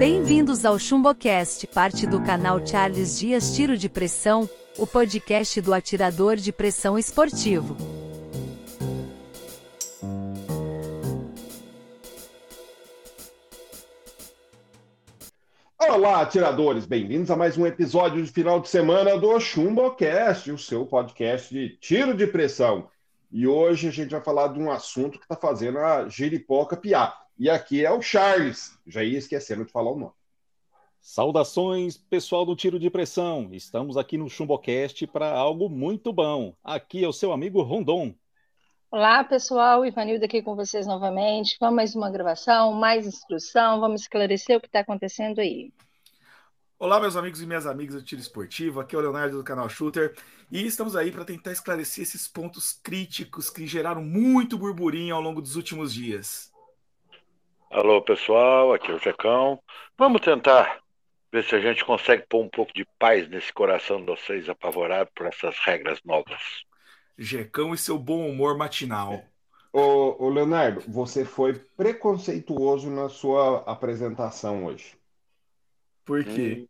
Bem-vindos ao ChumboCast, parte do canal Charles Dias Tiro de Pressão, o podcast do atirador de pressão esportivo. Olá, atiradores! Bem-vindos a mais um episódio de final de semana do ChumboCast, o seu podcast de tiro de pressão. E hoje a gente vai falar de um assunto que está fazendo a giripoca piar. E aqui é o Charles. Já ia esquecendo de falar o nome. Saudações, pessoal do Tiro de Pressão. Estamos aqui no Chumbocast para algo muito bom. Aqui é o seu amigo Rondon. Olá, pessoal. Ivanildo aqui com vocês novamente. Vamos mais uma gravação, mais instrução. Vamos esclarecer o que está acontecendo aí. Olá, meus amigos e minhas amigas do Tiro Esportivo. Aqui é o Leonardo do canal Shooter. E estamos aí para tentar esclarecer esses pontos críticos que geraram muito burburinho ao longo dos últimos dias. Alô, pessoal. Aqui é o Jecão. Vamos tentar ver se a gente consegue pôr um pouco de paz nesse coração de vocês apavorado por essas regras novas. Jecão e seu bom humor matinal. Ô, ô, Leonardo, você foi preconceituoso na sua apresentação hoje. Por quê? Hum.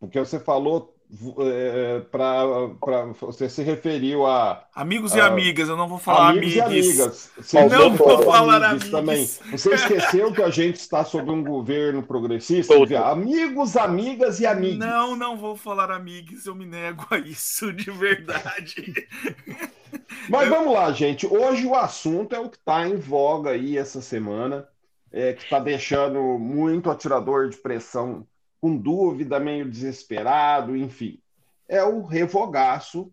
Porque você falou é, para você se referiu a amigos a, e amigas. Eu não vou falar amigos amigues. e amigas. Você não vou falar amigos também. Você esqueceu que a gente está sob um governo progressista? Amigos, amigas e amigos. Não, não vou falar amigos. Eu me nego a isso de verdade. Mas vamos lá, gente. Hoje o assunto é o que está em voga aí essa semana, é, que está deixando muito atirador de pressão com dúvida, meio desesperado, enfim. É o revogaço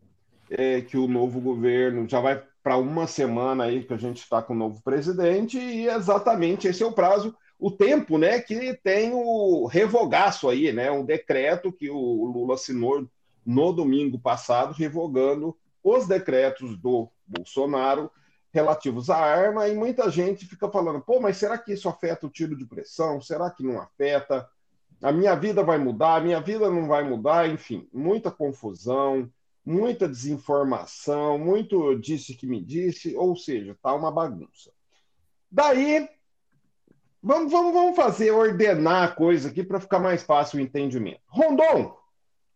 é, que o novo governo já vai para uma semana aí que a gente está com o novo presidente, e exatamente esse é o prazo, o tempo né, que tem o revogaço aí, né? Um decreto que o Lula assinou no domingo passado, revogando os decretos do Bolsonaro relativos à arma, e muita gente fica falando, pô, mas será que isso afeta o tiro de pressão? Será que não afeta? A minha vida vai mudar, a minha vida não vai mudar, enfim, muita confusão, muita desinformação, muito disse que me disse, ou seja, tá uma bagunça. Daí, vamos, vamos, vamos fazer, ordenar a coisa aqui para ficar mais fácil o entendimento. Rondon,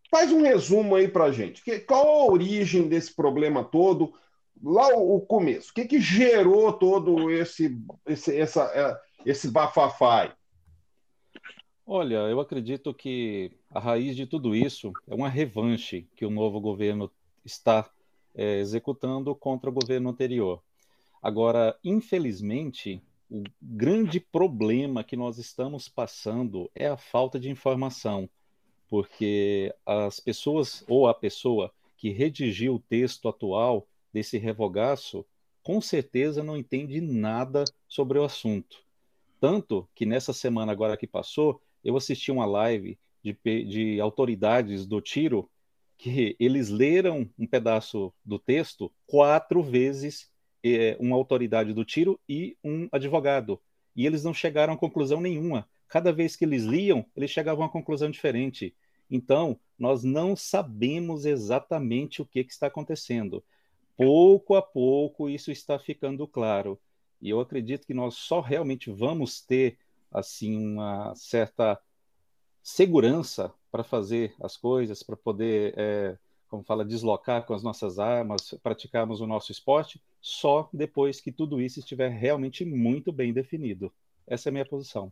faz um resumo aí para gente. Que, qual a origem desse problema todo? Lá o, o começo. O que, que gerou todo esse, esse, essa, é, esse bafafai? Olha, eu acredito que a raiz de tudo isso é uma revanche que o novo governo está é, executando contra o governo anterior. Agora, infelizmente, o grande problema que nós estamos passando é a falta de informação, porque as pessoas ou a pessoa que redigiu o texto atual desse revogaço com certeza não entende nada sobre o assunto. Tanto que nessa semana agora que passou, eu assisti uma live de, de autoridades do tiro que eles leram um pedaço do texto quatro vezes é, uma autoridade do tiro e um advogado. E eles não chegaram a conclusão nenhuma. Cada vez que eles liam, eles chegavam a uma conclusão diferente. Então, nós não sabemos exatamente o que, que está acontecendo. Pouco a pouco, isso está ficando claro. E eu acredito que nós só realmente vamos ter assim uma certa segurança para fazer as coisas, para poder, é, como fala, deslocar com as nossas armas, praticarmos o nosso esporte, só depois que tudo isso estiver realmente muito bem definido. Essa é a minha posição.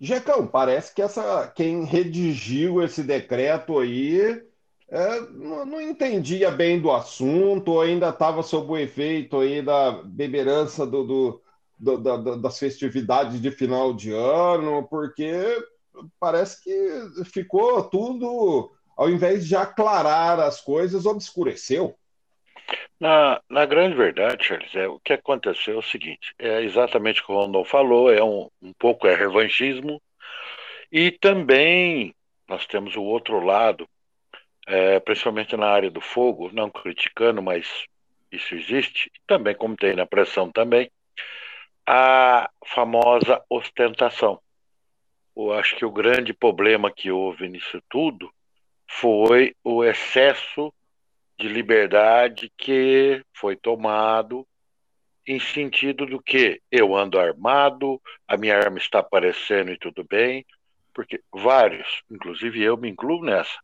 Jecão, parece que essa quem redigiu esse decreto aí é, não, não, entendia bem do assunto, ainda estava sob o efeito aí da beberança do, do do, da, das festividades de final de ano, porque parece que ficou tudo, ao invés de aclarar as coisas, obscureceu. Na, na grande verdade, Charles, é, o que aconteceu é o seguinte: é exatamente o que o Rondon falou, é um, um pouco é revanchismo, e também nós temos o outro lado, é, principalmente na área do fogo, não criticando, mas isso existe, também como tem na pressão também, a famosa ostentação. Eu acho que o grande problema que houve nisso tudo foi o excesso de liberdade que foi tomado em sentido do que eu ando armado, a minha arma está aparecendo e tudo bem, porque vários, inclusive eu me incluo nessa,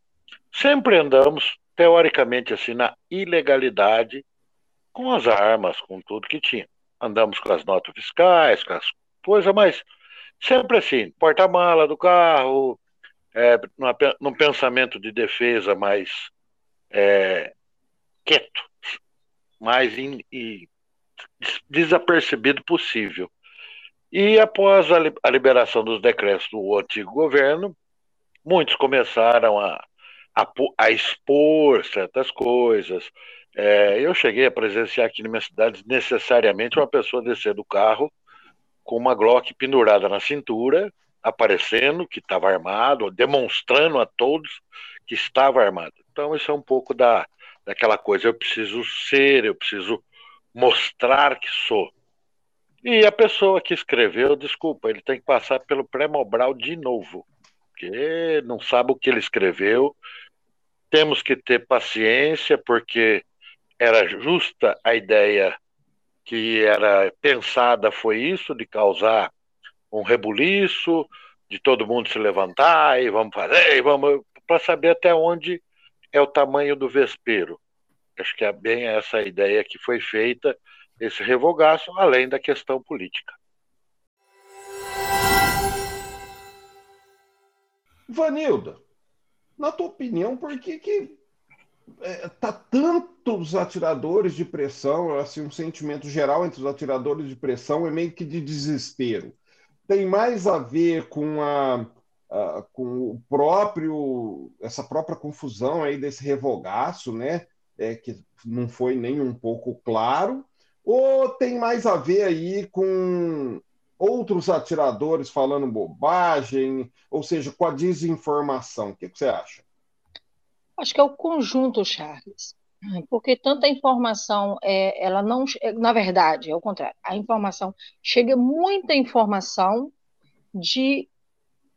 sempre andamos teoricamente assim na ilegalidade com as armas, com tudo que tinha. Andamos com as notas fiscais, com as coisas, mas sempre assim, porta-mala do carro, é, num pensamento de defesa mais é, quieto, mais in, in, desapercebido possível. E após a, a liberação dos decretos do antigo governo, muitos começaram a, a, a expor certas coisas. É, eu cheguei a presenciar aqui na minha cidade necessariamente uma pessoa descer do carro com uma Glock pendurada na cintura, aparecendo que estava armado, demonstrando a todos que estava armado. Então, isso é um pouco da, daquela coisa, eu preciso ser, eu preciso mostrar que sou. E a pessoa que escreveu, desculpa, ele tem que passar pelo pré-mobral de novo, porque não sabe o que ele escreveu. Temos que ter paciência, porque era justa a ideia que era pensada foi isso, de causar um rebuliço, de todo mundo se levantar e vamos fazer, vamos para saber até onde é o tamanho do vespeiro. Acho que é bem essa ideia que foi feita, esse revogaço, além da questão política. Vanilda, na tua opinião, por que, que é, tá tantos atiradores de pressão, assim, um sentimento geral entre os atiradores de pressão é meio que de desespero. Tem mais a ver com a, a com o próprio essa própria confusão aí desse revogaço, né? É, que não foi nem um pouco claro, ou tem mais a ver aí com outros atiradores falando bobagem, ou seja, com a desinformação? O que, que você acha? Acho que é o conjunto, Charles. Porque tanta informação, é, ela não. Na verdade, é o contrário. A informação. Chega muita informação de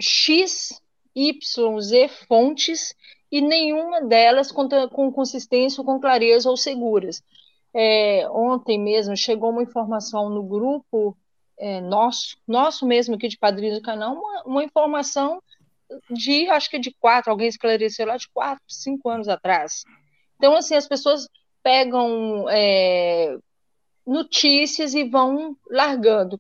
X, Y, Z fontes e nenhuma delas com, com consistência, com clareza ou seguras. É, ontem mesmo chegou uma informação no grupo é, nosso, nosso mesmo aqui de Padrinhos do Canal, uma, uma informação de, acho que de quatro, alguém esclareceu lá, de quatro, cinco anos atrás. Então, assim, as pessoas pegam é, notícias e vão largando.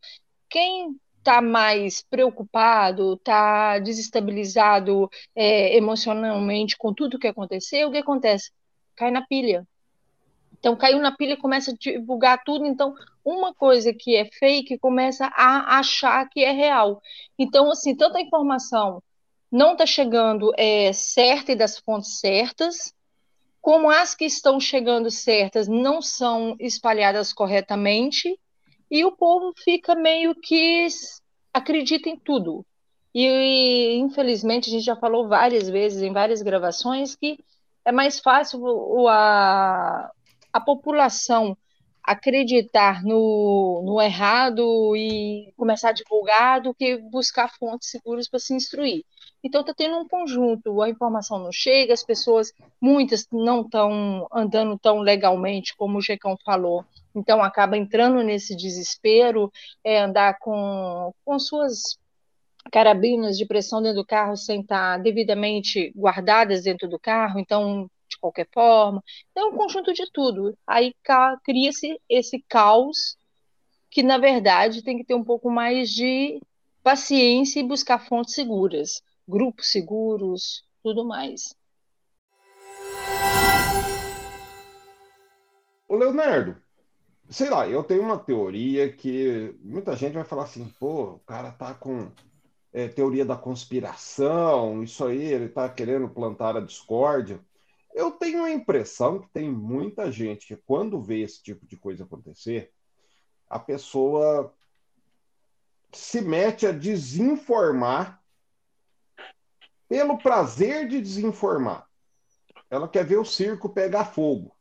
Quem está mais preocupado, está desestabilizado é, emocionalmente com tudo que aconteceu, o que acontece? Cai na pilha. Então, caiu na pilha e começa a divulgar tudo. Então, uma coisa que é fake começa a achar que é real. Então, assim, tanta informação não está chegando é, certa e das fontes certas, como as que estão chegando certas não são espalhadas corretamente, e o povo fica meio que acredita em tudo. E, infelizmente, a gente já falou várias vezes em várias gravações que é mais fácil a, a população acreditar no, no errado e começar a divulgar do que buscar fontes seguras para se instruir. Então está tendo um conjunto, a informação não chega, as pessoas, muitas não estão andando tão legalmente como o Gecão falou, então acaba entrando nesse desespero, é, andar com, com suas carabinas de pressão dentro do carro sem estar devidamente guardadas dentro do carro, então de qualquer forma. Então é um conjunto de tudo. Aí cria-se esse caos que, na verdade, tem que ter um pouco mais de paciência e buscar fontes seguras grupos seguros, tudo mais. Ô Leonardo, sei lá, eu tenho uma teoria que muita gente vai falar assim, pô, o cara tá com é, teoria da conspiração, isso aí, ele tá querendo plantar a discórdia. Eu tenho a impressão que tem muita gente que, quando vê esse tipo de coisa acontecer, a pessoa se mete a desinformar pelo prazer de desinformar. Ela quer ver o circo pegar fogo.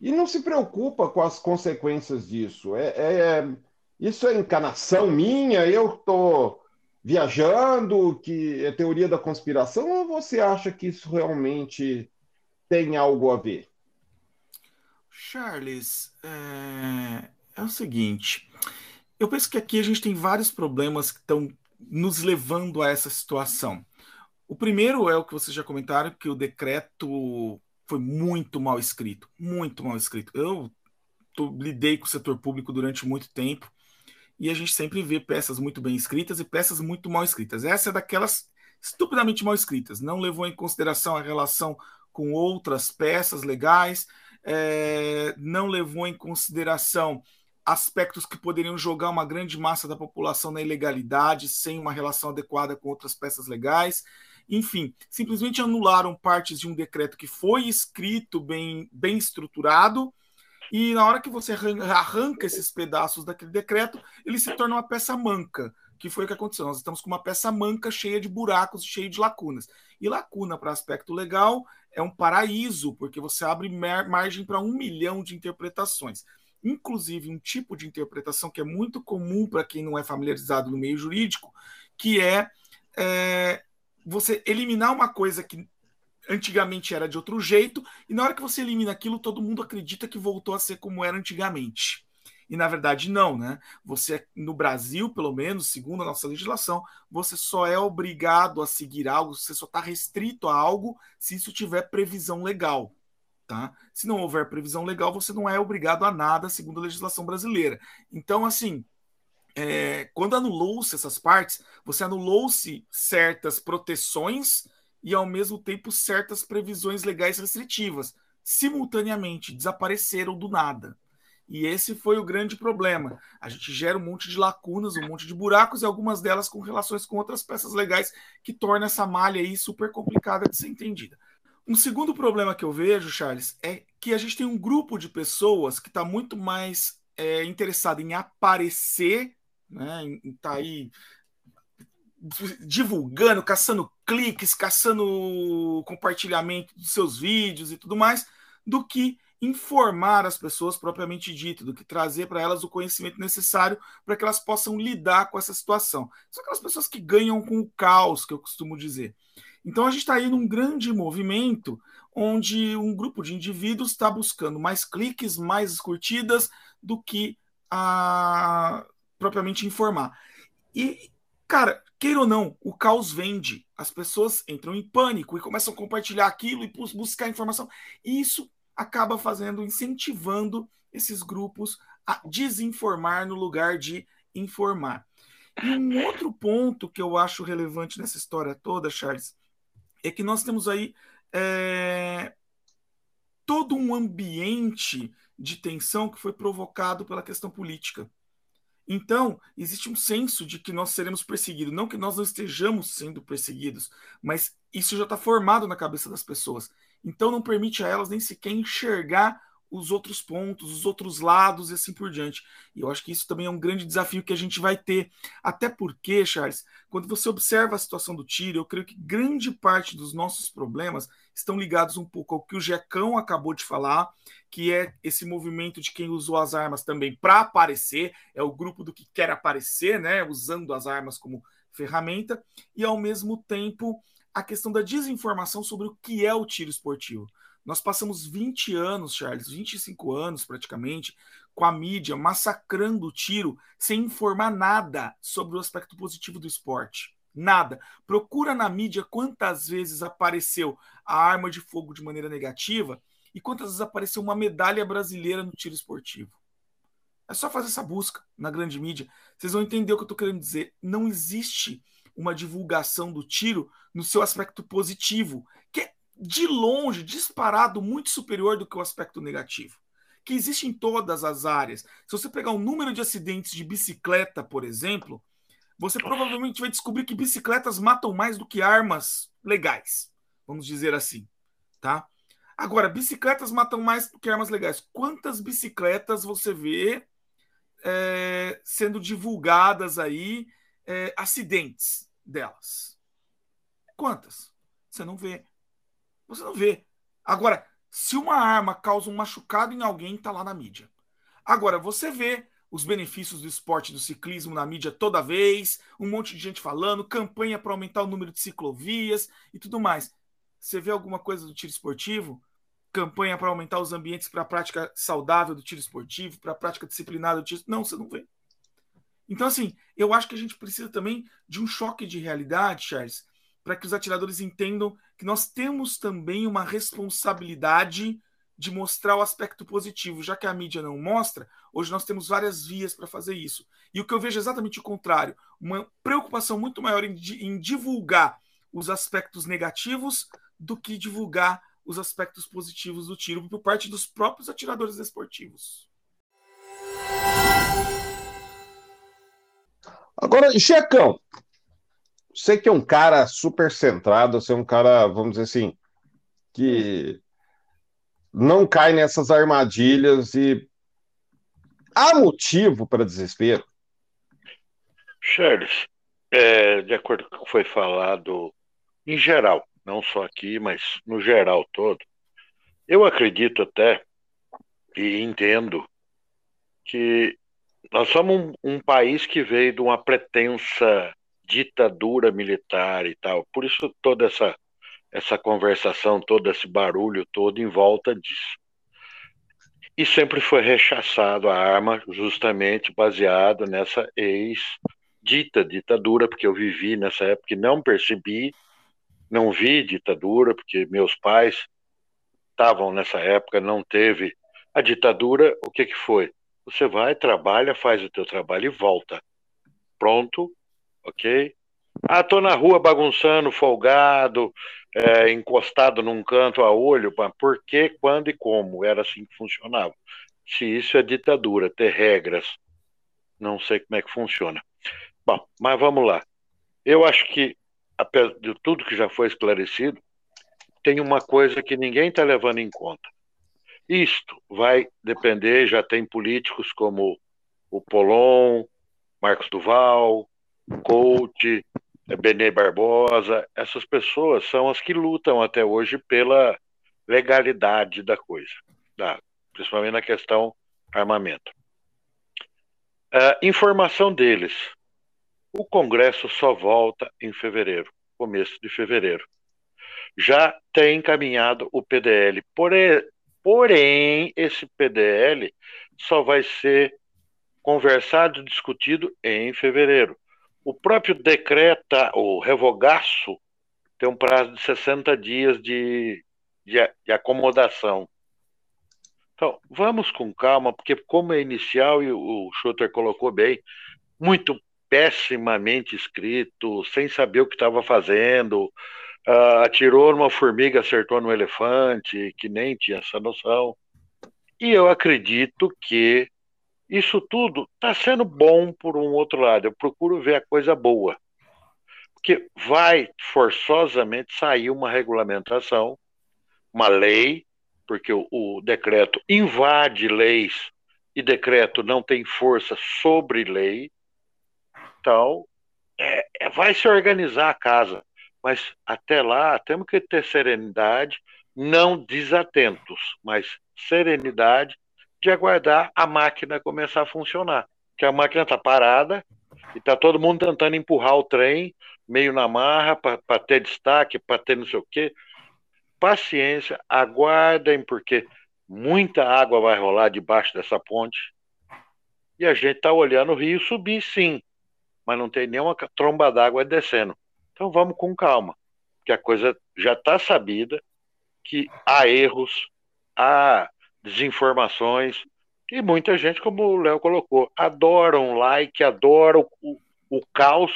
E não se preocupa com as consequências disso. É, é, é isso é encanação minha, eu estou viajando, que é teoria da conspiração, ou você acha que isso realmente tem algo a ver? Charles, é, é o seguinte. Eu penso que aqui a gente tem vários problemas que estão nos levando a essa situação. O primeiro é o que vocês já comentaram, que o decreto foi muito mal escrito, muito mal escrito. Eu tô, lidei com o setor público durante muito tempo e a gente sempre vê peças muito bem escritas e peças muito mal escritas. Essa é daquelas estupidamente mal escritas, não levou em consideração a relação com outras peças legais, é, não levou em consideração aspectos que poderiam jogar uma grande massa da população na ilegalidade sem uma relação adequada com outras peças legais. Enfim, simplesmente anularam partes de um decreto que foi escrito bem, bem estruturado e na hora que você arranca esses pedaços daquele decreto, ele se torna uma peça manca, que foi o que aconteceu. Nós estamos com uma peça manca cheia de buracos, cheia de lacunas. E lacuna para aspecto legal é um paraíso, porque você abre margem para um milhão de interpretações. Inclusive, um tipo de interpretação que é muito comum para quem não é familiarizado no meio jurídico, que é, é você eliminar uma coisa que antigamente era de outro jeito, e na hora que você elimina aquilo, todo mundo acredita que voltou a ser como era antigamente. E na verdade não, né? Você no Brasil, pelo menos, segundo a nossa legislação, você só é obrigado a seguir algo, você só está restrito a algo se isso tiver previsão legal. Tá? Se não houver previsão legal, você não é obrigado a nada, segundo a legislação brasileira. Então, assim, é, quando anulou-se essas partes, você anulou-se certas proteções e, ao mesmo tempo, certas previsões legais restritivas, simultaneamente, desapareceram do nada. E esse foi o grande problema. A gente gera um monte de lacunas, um monte de buracos, e algumas delas com relações com outras peças legais, que torna essa malha aí super complicada de ser entendida. Um segundo problema que eu vejo, Charles, é que a gente tem um grupo de pessoas que está muito mais é, interessado em aparecer, né, em tá aí divulgando, caçando cliques, caçando compartilhamento dos seus vídeos e tudo mais, do que informar as pessoas propriamente dito, do que trazer para elas o conhecimento necessário para que elas possam lidar com essa situação. São aquelas pessoas que ganham com o caos, que eu costumo dizer. Então a gente está aí num grande movimento onde um grupo de indivíduos está buscando mais cliques, mais curtidas do que a propriamente informar. E, cara, queira ou não, o caos vende. As pessoas entram em pânico e começam a compartilhar aquilo e buscar informação. E isso acaba fazendo, incentivando esses grupos a desinformar no lugar de informar. E um outro ponto que eu acho relevante nessa história toda, Charles, é que nós temos aí é, todo um ambiente de tensão que foi provocado pela questão política. Então, existe um senso de que nós seremos perseguidos. Não que nós não estejamos sendo perseguidos, mas isso já está formado na cabeça das pessoas. Então, não permite a elas nem sequer enxergar os outros pontos, os outros lados e assim por diante. E eu acho que isso também é um grande desafio que a gente vai ter. Até porque, Charles, quando você observa a situação do tiro, eu creio que grande parte dos nossos problemas estão ligados um pouco ao que o Jecão acabou de falar, que é esse movimento de quem usou as armas também para aparecer, é o grupo do que quer aparecer, né, usando as armas como ferramenta, e ao mesmo tempo a questão da desinformação sobre o que é o tiro esportivo. Nós passamos 20 anos, Charles, 25 anos praticamente, com a mídia massacrando o tiro sem informar nada sobre o aspecto positivo do esporte. Nada. Procura na mídia quantas vezes apareceu a arma de fogo de maneira negativa e quantas vezes apareceu uma medalha brasileira no tiro esportivo. É só fazer essa busca na grande mídia. Vocês vão entender o que eu estou querendo dizer. Não existe uma divulgação do tiro no seu aspecto positivo, que é de longe, disparado, muito superior do que o aspecto negativo, que existe em todas as áreas. Se você pegar o número de acidentes de bicicleta, por exemplo, você provavelmente vai descobrir que bicicletas matam mais do que armas legais, vamos dizer assim, tá? Agora, bicicletas matam mais do que armas legais. Quantas bicicletas você vê é, sendo divulgadas aí, é, acidentes delas? Quantas? Você não vê. Você não vê. Agora, se uma arma causa um machucado em alguém, tá lá na mídia. Agora, você vê os benefícios do esporte do ciclismo na mídia toda vez, um monte de gente falando, campanha para aumentar o número de ciclovias e tudo mais. Você vê alguma coisa do tiro esportivo? campanha para aumentar os ambientes para a prática saudável do tiro esportivo, para a prática disciplinada do tiro. Não, você não vê. Então, assim, eu acho que a gente precisa também de um choque de realidade, Charles, para que os atiradores entendam que nós temos também uma responsabilidade de mostrar o aspecto positivo. Já que a mídia não mostra, hoje nós temos várias vias para fazer isso. E o que eu vejo é exatamente o contrário: uma preocupação muito maior em, em divulgar os aspectos negativos do que divulgar os aspectos positivos do tiro por parte dos próprios atiradores esportivos. Agora, Checão, você que é um cara super centrado, você é um cara, vamos dizer assim, que não cai nessas armadilhas e há motivo para desespero? Charles, é, de acordo com o que foi falado em geral, não só aqui, mas no geral todo, eu acredito até e entendo que nós somos um, um, país que veio de uma pretensa ditadura militar e tal. Por isso toda essa essa conversação, todo esse barulho todo em volta disso. E sempre foi rechaçado a arma justamente baseado nessa ex-dita ditadura, porque eu vivi nessa época e não percebi, não vi ditadura, porque meus pais estavam nessa época, não teve a ditadura, o que que foi? Você vai, trabalha, faz o teu trabalho e volta. Pronto, ok? Ah, tô na rua bagunçando, folgado, é, encostado num canto a olho, por que, quando e como? Era assim que funcionava. Se isso é ditadura, ter regras, não sei como é que funciona. Bom, mas vamos lá. Eu acho que, apesar de tudo que já foi esclarecido, tem uma coisa que ninguém está levando em conta. Isto vai depender, já tem políticos como o Polon, Marcos Duval, Coach, Benê Barbosa, essas pessoas são as que lutam até hoje pela legalidade da coisa, da, principalmente na questão armamento. Uh, informação deles. O Congresso só volta em fevereiro, começo de fevereiro. Já tem encaminhado o PDL. Porém, porém, esse PDL só vai ser conversado e discutido em fevereiro. O próprio decreto, o revogaço, tem um prazo de 60 dias de, de, de acomodação. Então, vamos com calma, porque como é inicial, e o Schutter colocou bem, muito pessimamente escrito, sem saber o que estava fazendo, uh, atirou numa formiga, acertou no elefante, que nem tinha essa noção. E eu acredito que isso tudo está sendo bom por um outro lado. Eu procuro ver a coisa boa. Porque vai forçosamente sair uma regulamentação, uma lei, porque o, o decreto invade leis e decreto não tem força sobre lei. Então, é, é, vai se organizar a casa. Mas até lá, temos que ter serenidade, não desatentos, mas serenidade de aguardar a máquina começar a funcionar. Que a máquina está parada e está todo mundo tentando empurrar o trem meio na marra para ter destaque, para ter não sei o quê. Paciência, aguardem, porque muita água vai rolar debaixo dessa ponte. E a gente está olhando o rio subir, sim, mas não tem nenhuma tromba d'água descendo. Então vamos com calma, porque a coisa já está sabida que há erros, há desinformações. E muita gente, como o Léo colocou, adora um like, adora o, o, o caos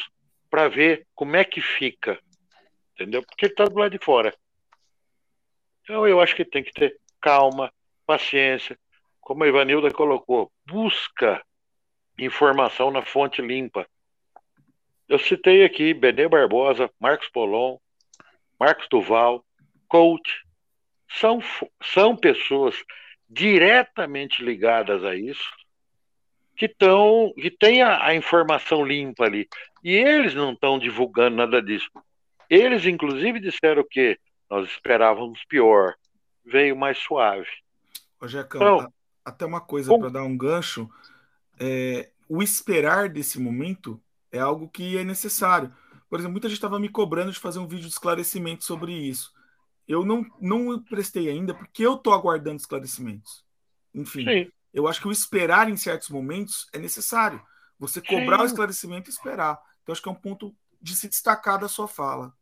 para ver como é que fica. Entendeu? Porque ele está do lado de fora. Então eu acho que tem que ter calma, paciência. Como a Ivanilda colocou, busca informação na fonte limpa. Eu citei aqui Benê Barbosa, Marcos Polon, Marcos Duval, Coach. São, são pessoas diretamente ligadas a isso, que estão, que tem a, a, informação limpa ali. E eles não estão divulgando nada disso. Eles, inclusive, disseram que nós esperávamos pior, veio mais suave. Ô, Jacão, então, até uma coisa para dar um gancho: é, o esperar desse momento é algo que é necessário. Por exemplo, muita gente estava me cobrando de fazer um vídeo de esclarecimento sobre isso. Eu não, não prestei ainda porque eu estou aguardando esclarecimentos. Enfim, Sim. eu acho que o esperar em certos momentos é necessário. Você cobrar Sim. o esclarecimento e esperar. Então, acho que é um ponto de se destacar da sua fala.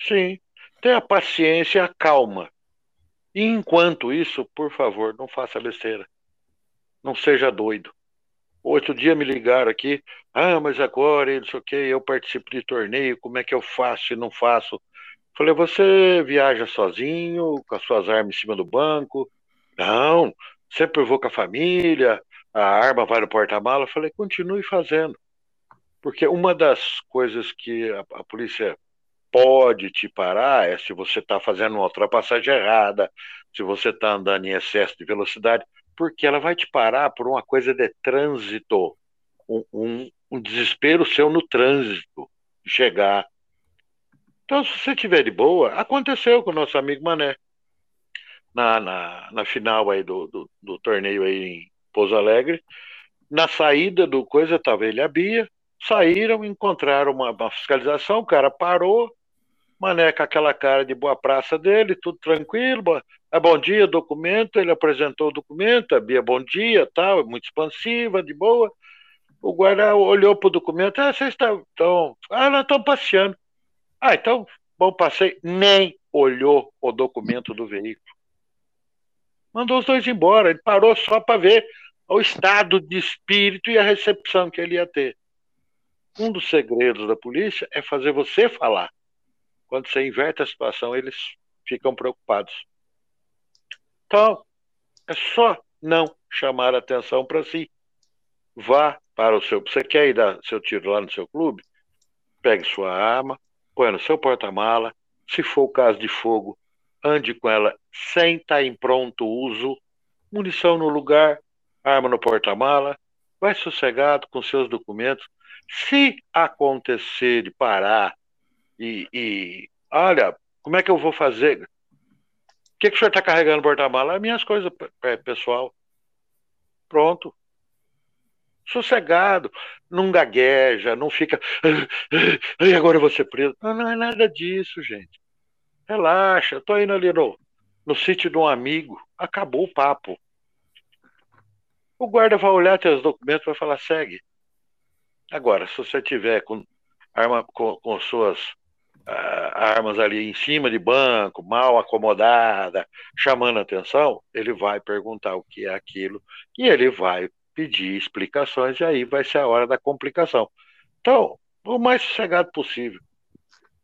Sim. Tenha paciência, calma. E enquanto isso, por favor, não faça besteira. Não seja doido. Outro dia me ligaram aqui, ah, mas agora, sei o eu participo de torneio, como é que eu faço e não faço? Falei, você viaja sozinho, com as suas armas em cima do banco? Não, sempre vou com a família, a arma vai no porta-mala. Falei, continue fazendo. Porque uma das coisas que a, a polícia pode te parar é se você está fazendo uma ultrapassagem errada, se você está andando em excesso de velocidade, porque ela vai te parar por uma coisa de trânsito, um, um, um desespero seu no trânsito, chegar. Então, se você tiver de boa, aconteceu com o nosso amigo Mané. Na, na, na final aí do, do, do torneio aí em Pouso Alegre, na saída do coisa estava ele e a Bia, saíram, encontraram uma, uma fiscalização, o cara parou, Mané com aquela cara de boa praça dele, tudo tranquilo. É bom dia, documento. Ele apresentou o documento, a Bia, bom dia, tal, muito expansiva, de boa. O guarda olhou para o documento, ah, vocês estão. Ah, nós estamos passeando. Ah, então, bom passeio. Nem olhou o documento do veículo. Mandou os dois embora. Ele parou só para ver o estado de espírito e a recepção que ele ia ter. Um dos segredos da polícia é fazer você falar. Quando você inverte a situação, eles ficam preocupados. Então, é só não chamar atenção para si. Vá para o seu. Você quer ir dar seu tiro lá no seu clube? Pegue sua arma, põe no seu porta-mala. Se for o caso de fogo, ande com ela sem estar em pronto uso. Munição no lugar, arma no porta-mala. Vai sossegado com seus documentos. Se acontecer de parar e, e olha, como é que eu vou fazer? O que, que o senhor está carregando no porta-mala? As minhas coisas pessoal. Pronto. Sossegado, não gagueja, não fica. E agora eu vou ser preso. Não, não é nada disso, gente. Relaxa, tô indo ali no, no sítio de um amigo. Acabou o papo. O guarda vai olhar teus documentos e vai falar: segue. Agora, se você tiver com arma com, com suas armas ali em cima de banco, mal acomodada, chamando atenção, ele vai perguntar o que é aquilo e ele vai pedir explicações e aí vai ser a hora da complicação. Então, o mais sossegado possível.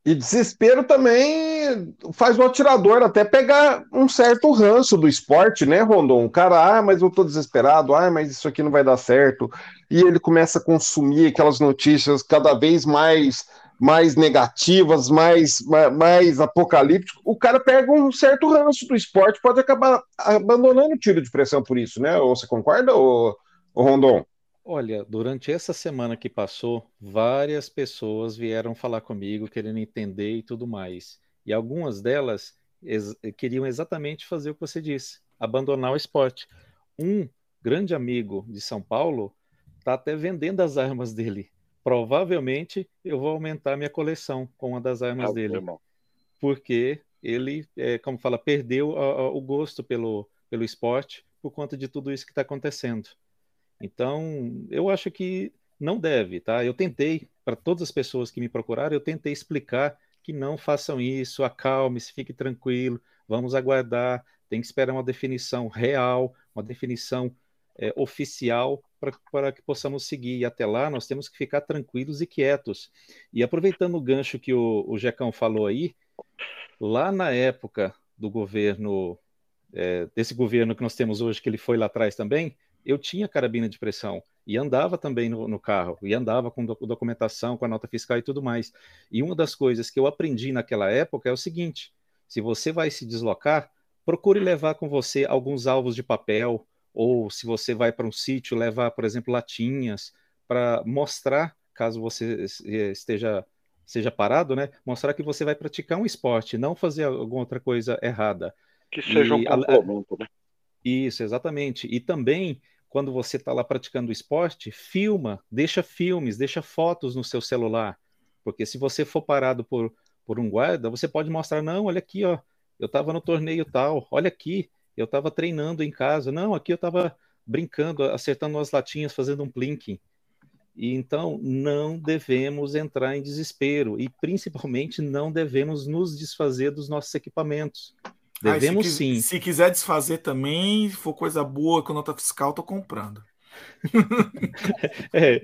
E desespero também faz o atirador até pegar um certo ranço do esporte, né, Rondon? O cara, ah, mas eu tô desesperado, ah, mas isso aqui não vai dar certo. E ele começa a consumir aquelas notícias cada vez mais mais negativas, mais, mais, apocalípticas, o cara pega um certo ranço do esporte, pode acabar abandonando o tiro de pressão por isso, né? Ou você concorda, ou, ou Rondon? Olha, durante essa semana que passou, várias pessoas vieram falar comigo, querendo entender e tudo mais. E algumas delas ex queriam exatamente fazer o que você disse, abandonar o esporte. Um grande amigo de São Paulo está até vendendo as armas dele provavelmente eu vou aumentar minha coleção com uma das armas ah, dele. Porque ele, é, como fala, perdeu a, a, o gosto pelo, pelo esporte por conta de tudo isso que está acontecendo. Então, eu acho que não deve, tá? Eu tentei, para todas as pessoas que me procuraram, eu tentei explicar que não façam isso, acalme-se, fique tranquilo, vamos aguardar, tem que esperar uma definição real, uma definição é, oficial para que possamos seguir. E até lá nós temos que ficar tranquilos e quietos. E aproveitando o gancho que o, o Jecão falou aí, lá na época do governo, é, desse governo que nós temos hoje, que ele foi lá atrás também, eu tinha carabina de pressão e andava também no, no carro, e andava com do, documentação, com a nota fiscal e tudo mais. E uma das coisas que eu aprendi naquela época é o seguinte: se você vai se deslocar, procure levar com você alguns alvos de papel, ou se você vai para um sítio, levar, por exemplo, latinhas para mostrar, caso você esteja seja parado, né? Mostrar que você vai praticar um esporte, não fazer alguma outra coisa errada. Que seja e, um complemento, né? Isso, exatamente. E também, quando você está lá praticando esporte, filma, deixa filmes, deixa fotos no seu celular. Porque se você for parado por, por um guarda, você pode mostrar, não, olha aqui, ó, eu estava no torneio tal, olha aqui, eu estava treinando em casa, não, aqui eu estava brincando, acertando as latinhas, fazendo um plinking. E então não devemos entrar em desespero e principalmente não devemos nos desfazer dos nossos equipamentos. Devemos ah, se, sim. Se quiser desfazer também, se for coisa boa com nota fiscal, tô comprando. é,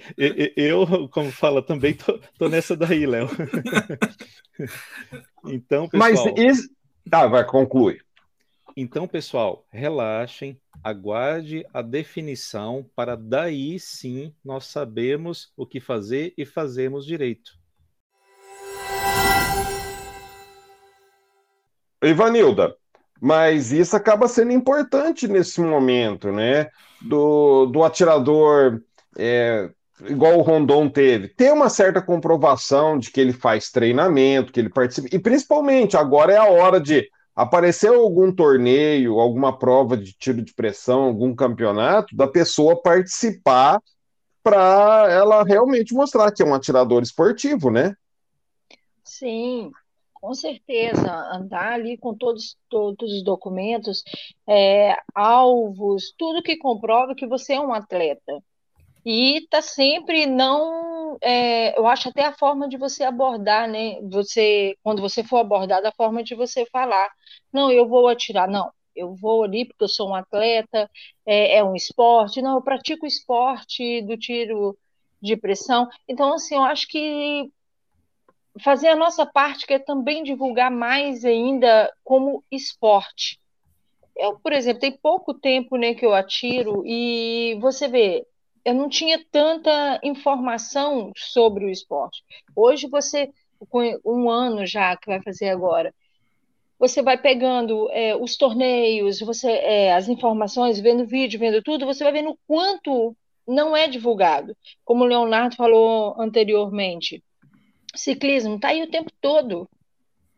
eu, como fala, também tô, tô nessa daí, Léo. então, pessoal. Mas isso. Tá, vai, conclui. Então, pessoal, relaxem, aguarde a definição para daí sim nós sabemos o que fazer e fazemos direito. Ivanilda, mas isso acaba sendo importante nesse momento, né? Do, do atirador, é, igual o Rondon teve, ter uma certa comprovação de que ele faz treinamento, que ele participa, e principalmente agora é a hora de apareceu algum torneio, alguma prova de tiro de pressão, algum campeonato, da pessoa participar para ela realmente mostrar que é um atirador esportivo, né? Sim, com certeza. Andar ali com todos, todos os documentos, é, alvos, tudo que comprova que você é um atleta. E tá sempre não. É, eu acho até a forma de você abordar, né? Você, quando você for abordado, a forma de você falar. Não, eu vou atirar. Não, eu vou ali porque eu sou um atleta, é, é um esporte. Não, eu pratico esporte do tiro de pressão. Então, assim, eu acho que fazer a nossa parte, que é também divulgar mais ainda como esporte. Eu, por exemplo, tem pouco tempo né, que eu atiro e você vê, eu não tinha tanta informação sobre o esporte. Hoje você, com um ano já que vai fazer agora, você vai pegando é, os torneios, você é, as informações, vendo vídeo, vendo tudo, você vai vendo quanto não é divulgado. Como o Leonardo falou anteriormente, ciclismo está aí o tempo todo,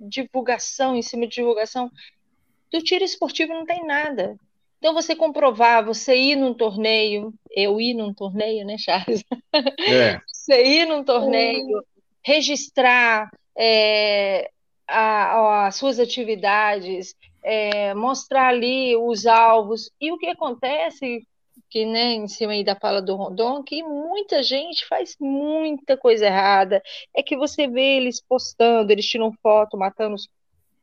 divulgação em cima de divulgação. Do tiro esportivo não tem nada. Então, você comprovar, você ir num torneio, eu ir num torneio, né, Charles? É. você ir num torneio, registrar é, a, as suas atividades, é, mostrar ali os alvos. E o que acontece, que né, em cima aí da fala do Rondon, que muita gente faz muita coisa errada, é que você vê eles postando, eles tiram foto, matando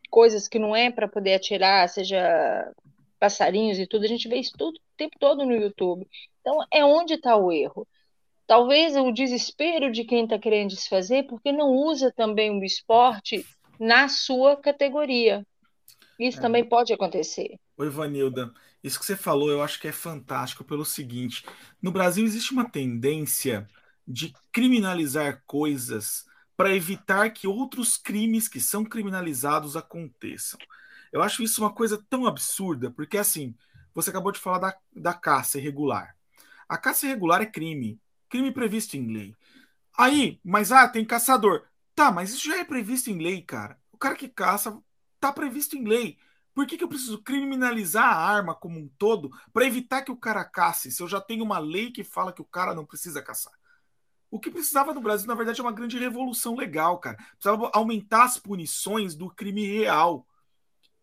coisas que não é para poder atirar, seja passarinhos e tudo, a gente vê isso tudo o tempo todo no YouTube. Então, é onde está o erro. Talvez o desespero de quem está querendo desfazer, porque não usa também o esporte na sua categoria. Isso é. também pode acontecer. Oi, Vanilda. Isso que você falou eu acho que é fantástico pelo seguinte: no Brasil existe uma tendência de criminalizar coisas para evitar que outros crimes que são criminalizados aconteçam. Eu acho isso uma coisa tão absurda, porque assim, você acabou de falar da, da caça irregular. A caça irregular é crime, crime previsto em lei. Aí, mas ah, tem caçador. Tá, mas isso já é previsto em lei, cara. O cara que caça tá previsto em lei. Por que, que eu preciso criminalizar a arma como um todo para evitar que o cara caça? se eu já tenho uma lei que fala que o cara não precisa caçar? O que precisava no Brasil, na verdade, é uma grande revolução legal, cara. Precisava aumentar as punições do crime real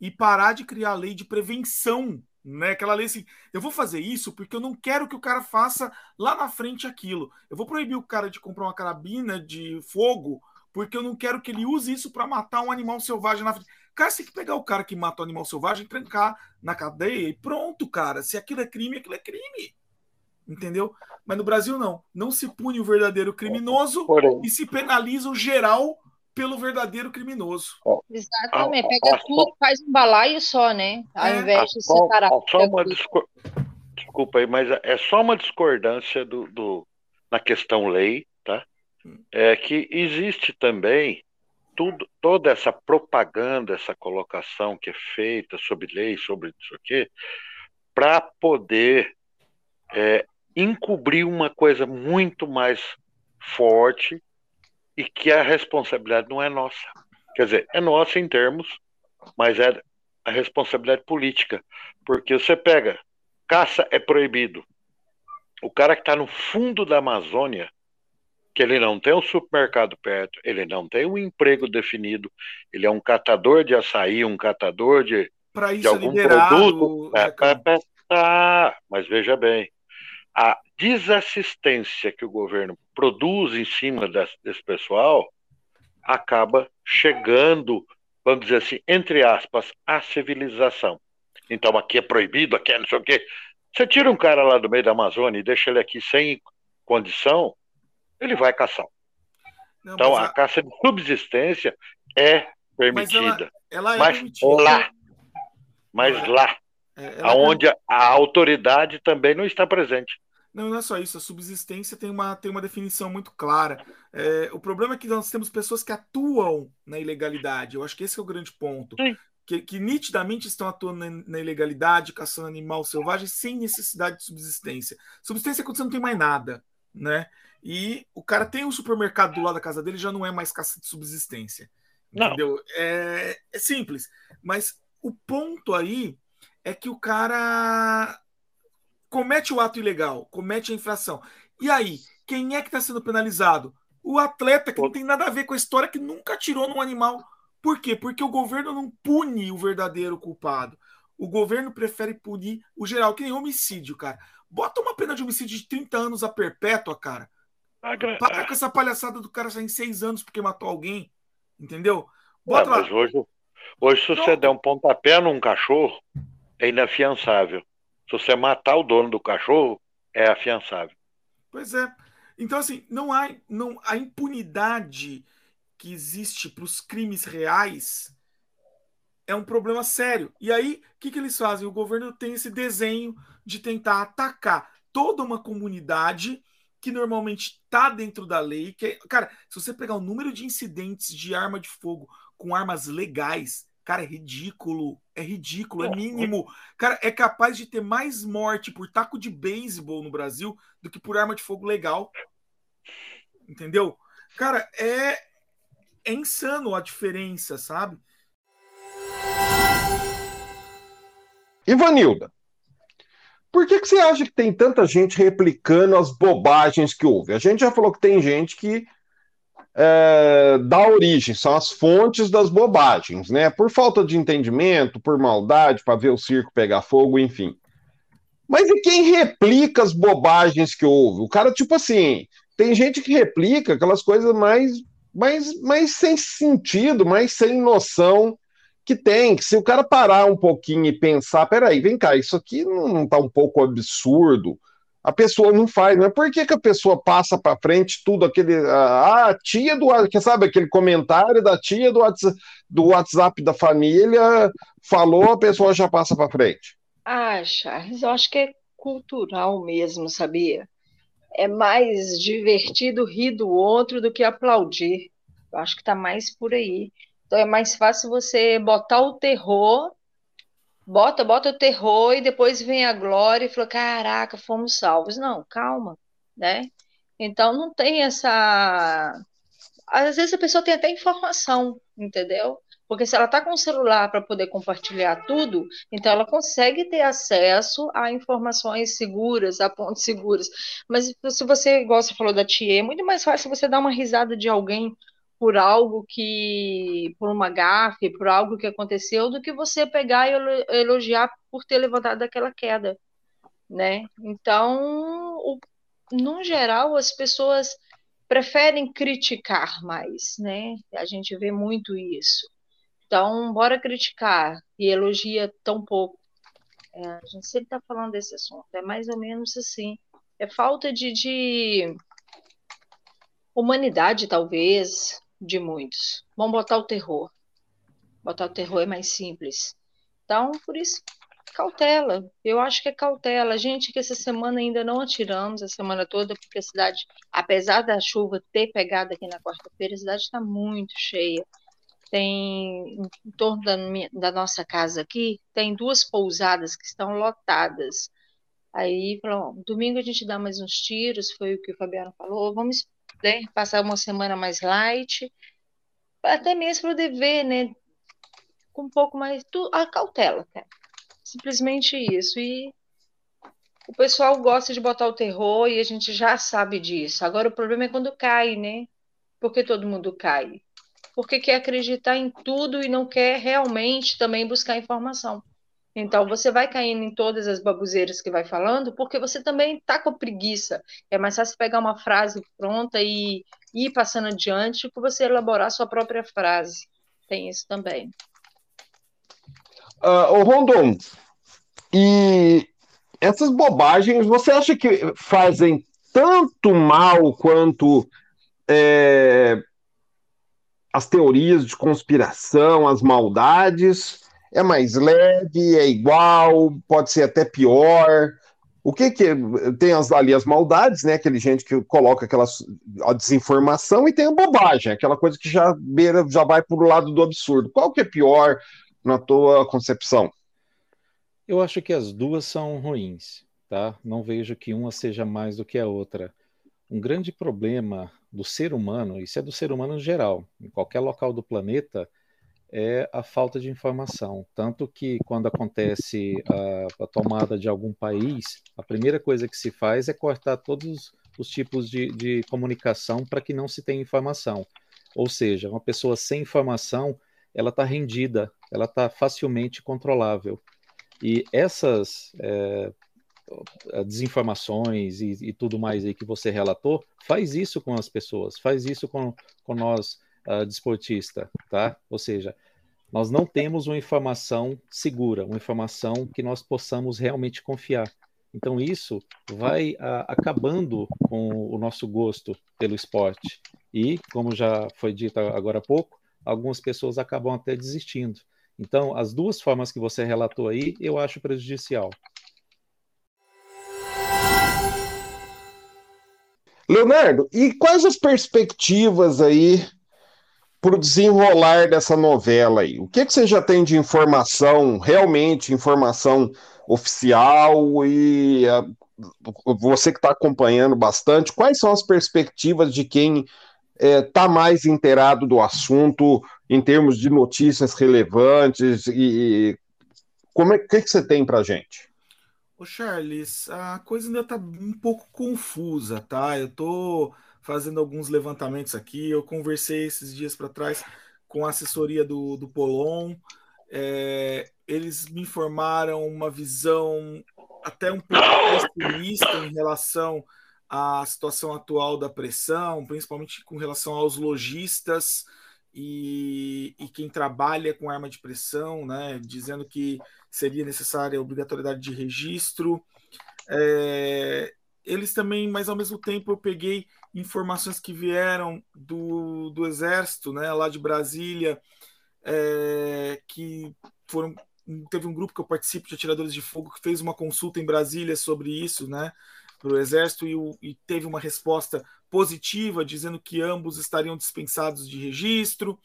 e parar de criar lei de prevenção, né? Aquela lei assim, eu vou fazer isso porque eu não quero que o cara faça lá na frente aquilo. Eu vou proibir o cara de comprar uma carabina de fogo porque eu não quero que ele use isso para matar um animal selvagem na frente. Cara, você tem que pegar o cara que mata o animal selvagem, trancar na cadeia e pronto, cara. Se aquilo é crime, aquilo é crime. Entendeu? Mas no Brasil não. Não se pune o verdadeiro criminoso Porém. e se penaliza o geral pelo verdadeiro criminoso. Exatamente, pega tudo, faz um balaio só, né? Ao é. invés de separar. Só uma discor... Desculpa aí, mas é só uma discordância do, do, na questão lei, tá? É que existe também tudo, toda essa propaganda, essa colocação que é feita sobre lei, sobre isso aqui, para poder é, encobrir uma coisa muito mais forte e que a responsabilidade não é nossa. Quer dizer, é nossa em termos, mas é a responsabilidade política. Porque você pega, caça é proibido. O cara que está no fundo da Amazônia, que ele não tem um supermercado perto, ele não tem um emprego definido, ele é um catador de açaí, um catador de, de é algum produto. É, é, ah, mas veja bem, a desassistência que o governo produz em cima desse, desse pessoal acaba chegando, vamos dizer assim, entre aspas, à civilização. Então aqui é proibido, aqui é não sei o quê. Você tira um cara lá do meio da Amazônia e deixa ele aqui sem condição, ele vai caçar. Não, então, a... a... caça de subsistência é permitida. Mas, ela, ela é mas permitida. lá, mas é. lá, é, aonde a, a autoridade também não está presente. Não, não é só isso. A subsistência tem uma, tem uma definição muito clara. É, o problema é que nós temos pessoas que atuam na ilegalidade. Eu acho que esse é o grande ponto. Que, que, nitidamente estão atuando na, na, ilegalidade, caçando animal selvagem, sem necessidade de subsistência. Subsistência é quando você não tem mais nada, né? E o cara tem um supermercado do lado da casa dele, já não é mais caça de subsistência. Entendeu? É, é simples. Mas o ponto aí é que o cara comete o ato ilegal, comete a infração. E aí, quem é que está sendo penalizado? O atleta que não tem nada a ver com a história, que nunca atirou num animal. Por quê? Porque o governo não pune o verdadeiro culpado. O governo prefere punir o geral, que nem homicídio, cara. Bota uma pena de homicídio de 30 anos a perpétua, cara. Para com essa palhaçada do cara sair em seis anos porque matou alguém. Entendeu? Bota é, mas hoje, hoje, se você der um pontapé num cachorro, é inafiançável. Se você matar o dono do cachorro, é afiançável. Pois é. Então, assim, não há, não, a impunidade que existe para os crimes reais é um problema sério. E aí, o que, que eles fazem? O governo tem esse desenho de tentar atacar toda uma comunidade que normalmente está dentro da lei. Que, é, cara, se você pegar o número de incidentes de arma de fogo com armas legais, cara, é ridículo. É ridículo, é mínimo. Cara, é capaz de ter mais morte por taco de beisebol no Brasil do que por arma de fogo legal. Entendeu? Cara, é, é insano a diferença, sabe? Ivanilda, por que, que você acha que tem tanta gente replicando as bobagens que houve? A gente já falou que tem gente que é, dá origem, são as fontes das bobagens, né? Por falta de entendimento, por maldade, para ver o circo pegar fogo, enfim. Mas e quem replica as bobagens que houve? O cara, tipo assim, tem gente que replica aquelas coisas mais, mais, mais sem sentido, mais sem noção que tem, que se o cara parar um pouquinho e pensar, peraí, vem cá, isso aqui não está um pouco absurdo, a pessoa não faz, mas por que, que a pessoa passa para frente tudo aquele, ah, a tia do, sabe aquele comentário da tia do WhatsApp, do WhatsApp da família falou, a pessoa já passa para frente? Ah, Charles, eu acho que é cultural mesmo, sabia? É mais divertido rir do outro do que aplaudir. Eu acho que está mais por aí. Então é mais fácil você botar o terror, bota, bota o terror e depois vem a glória e fala: caraca, fomos salvos. Não, calma, né? Então não tem essa. Às vezes a pessoa tem até informação, entendeu? Porque se ela está com o celular para poder compartilhar tudo, então ela consegue ter acesso a informações seguras, a pontos seguros. Mas se você, igual você falou da tia, é muito mais fácil você dar uma risada de alguém por algo que, por uma gafe, por algo que aconteceu, do que você pegar e elogiar por ter levantado daquela queda, né? Então, o, no geral, as pessoas preferem criticar mais, né? A gente vê muito isso. Então, bora criticar e elogia tão pouco. É, a gente sempre está falando desse assunto. É mais ou menos assim. É falta de, de humanidade, talvez, de muitos. Vamos botar o terror. Botar o terror é mais simples. Então, por isso, cautela. Eu acho que é cautela. Gente, que essa semana ainda não atiramos, a semana toda, porque a cidade, apesar da chuva ter pegado aqui na quarta-feira, a cidade está muito cheia. Tem, em torno da, da nossa casa aqui, tem duas pousadas que estão lotadas. Aí, falou, domingo a gente dá mais uns tiros, foi o que o Fabiano falou. Vamos né? Passar uma semana mais light, até mesmo para poder ver, né? Com um pouco mais tu, a cautela, cara. Simplesmente isso. E o pessoal gosta de botar o terror e a gente já sabe disso. Agora o problema é quando cai, né? Porque todo mundo cai. Porque quer acreditar em tudo e não quer realmente também buscar informação. Então você vai caindo em todas as babuzeiras que vai falando, porque você também tá com preguiça. É mais fácil pegar uma frase pronta e ir passando adiante que você elaborar sua própria frase. Tem isso também. Uh, ô Rondon, e essas bobagens, você acha que fazem tanto mal quanto é, as teorias de conspiração, as maldades? É mais leve, é igual, pode ser até pior? O que que tem as, ali as maldades, né? Aquele gente que coloca aquela a desinformação e tem a bobagem, aquela coisa que já beira, já vai para o lado do absurdo. Qual que é pior na tua concepção? Eu acho que as duas são ruins, tá? Não vejo que uma seja mais do que a outra. Um grande problema do ser humano, isso é do ser humano em geral, em qualquer local do planeta, é a falta de informação. Tanto que quando acontece a, a tomada de algum país, a primeira coisa que se faz é cortar todos os tipos de, de comunicação para que não se tenha informação. Ou seja, uma pessoa sem informação, ela está rendida, ela está facilmente controlável. E essas é, desinformações e, e, tudo mais aí que você relatou, faz isso com as pessoas, faz isso com, com nós, uh, desportista, tá? Ou seja, nós não temos uma informação segura, uma informação que nós possamos realmente confiar. Então isso vai uh, acabando com o nosso gosto pelo esporte. E, como já foi dito agora há pouco, algumas pessoas acabam até desistindo. Então, as duas formas que você relatou aí, eu acho prejudicial. Leonardo, e quais as perspectivas aí para o desenrolar dessa novela aí? O que, que você já tem de informação, realmente informação oficial e a, você que está acompanhando bastante, quais são as perspectivas de quem está é, tá mais inteirado do assunto em termos de notícias relevantes e como é que, que você tem para gente? Ô Charles, a coisa ainda está um pouco confusa, tá? Eu estou fazendo alguns levantamentos aqui. Eu conversei esses dias para trás com a assessoria do, do Polon. É, eles me informaram uma visão até um pouco pessimista em relação à situação atual da pressão, principalmente com relação aos lojistas e, e, quem trabalha com arma de pressão, né, dizendo que seria necessária a obrigatoriedade de registro. É, eles também, mas ao mesmo tempo eu peguei informações que vieram do, do Exército, né, lá de Brasília, é, que foram teve um grupo que eu participo de atiradores de fogo que fez uma consulta em Brasília sobre isso, né, para o Exército e, e, teve uma resposta positiva, dizendo que ambos estariam dispensados de registro.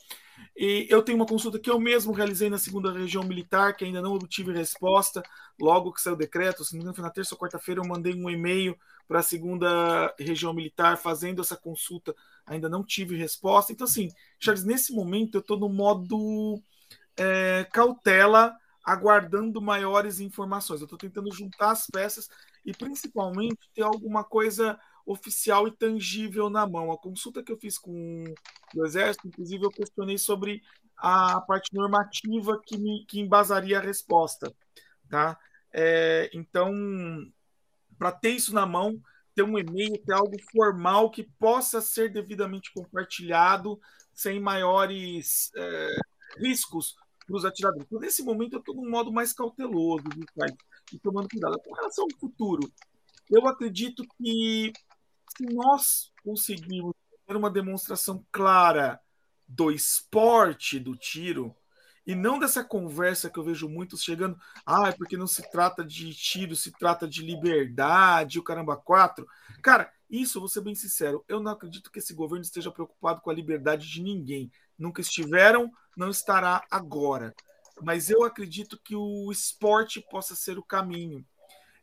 E eu tenho uma consulta que eu mesmo realizei na segunda região militar, que ainda não obtive resposta. Logo que saiu o decreto, se não me engano, foi na terça ou quarta-feira, eu mandei um e-mail para a segunda região militar fazendo essa consulta. Ainda não tive resposta. Então, assim, Charles, nesse momento eu estou no modo é, cautela, aguardando maiores informações. Eu estou tentando juntar as peças e principalmente ter alguma coisa oficial e tangível na mão. A consulta que eu fiz com o Exército, inclusive, eu questionei sobre a parte normativa que, me, que embasaria a resposta. Tá? É, então, para ter isso na mão, ter um e-mail, ter algo formal que possa ser devidamente compartilhado sem maiores é, riscos para os atiradores. Então, nesse momento, eu estou num modo mais cauteloso, e tomando cuidado. Com relação ao futuro, eu acredito que se nós conseguirmos ter uma demonstração clara do esporte do tiro, e não dessa conversa que eu vejo muitos chegando, ah, é porque não se trata de tiro, se trata de liberdade, o caramba quatro. Cara, isso, vou ser bem sincero, eu não acredito que esse governo esteja preocupado com a liberdade de ninguém. Nunca estiveram, não estará agora mas eu acredito que o esporte possa ser o caminho.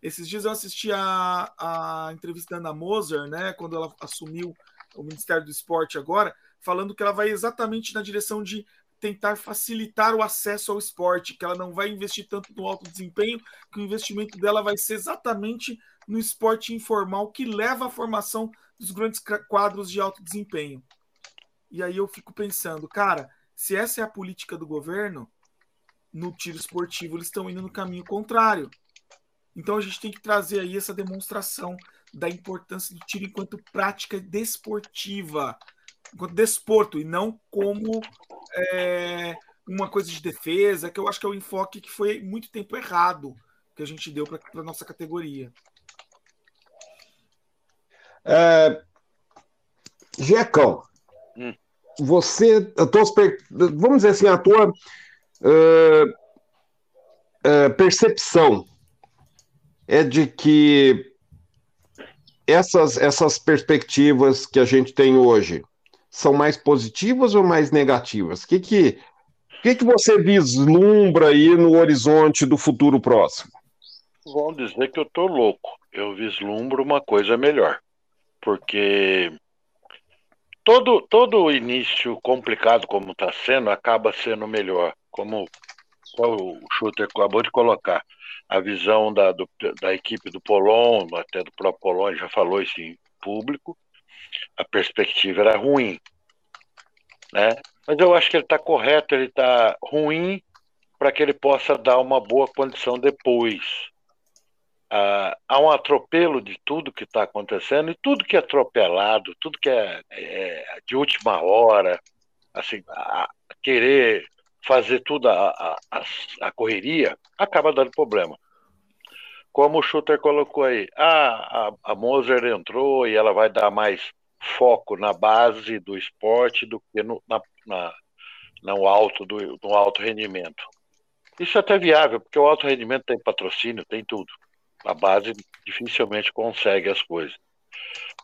Esses dias eu assisti a, a entrevista da Ana Moser, né, quando ela assumiu o Ministério do Esporte agora, falando que ela vai exatamente na direção de tentar facilitar o acesso ao esporte, que ela não vai investir tanto no alto desempenho, que o investimento dela vai ser exatamente no esporte informal, que leva à formação dos grandes quadros de alto desempenho. E aí eu fico pensando, cara, se essa é a política do governo, no tiro esportivo eles estão indo no caminho contrário. Então a gente tem que trazer aí essa demonstração da importância do tiro enquanto prática desportiva, enquanto desporto, e não como é, uma coisa de defesa, que eu acho que é o enfoque que foi muito tempo errado que a gente deu para a nossa categoria. É... Jecão, hum. você, tô, vamos dizer assim, a tua uh, uh, percepção é de que essas, essas perspectivas que a gente tem hoje são mais positivas ou mais negativas? O que, que, que, que você vislumbra aí no horizonte do futuro próximo? Vão dizer que eu estou louco. Eu vislumbro uma coisa melhor. Porque todo, todo início complicado como está sendo acaba sendo melhor. Como o Shooter acabou de colocar a visão da, do, da equipe do Polon, até do próprio Polon, já falou isso em público, a perspectiva era ruim. Né? Mas eu acho que ele está correto, ele está ruim para que ele possa dar uma boa condição depois. Ah, há um atropelo de tudo que está acontecendo, e tudo que é atropelado, tudo que é, é de última hora, assim, querer fazer tudo a, a, a, correria, acaba dando problema. Como o Shooter colocou aí, ah, a, a Moser entrou e ela vai dar mais foco na base do esporte do que no, na, na, no, alto do, no alto rendimento. Isso é até viável, porque o alto rendimento tem patrocínio, tem tudo. A base dificilmente consegue as coisas.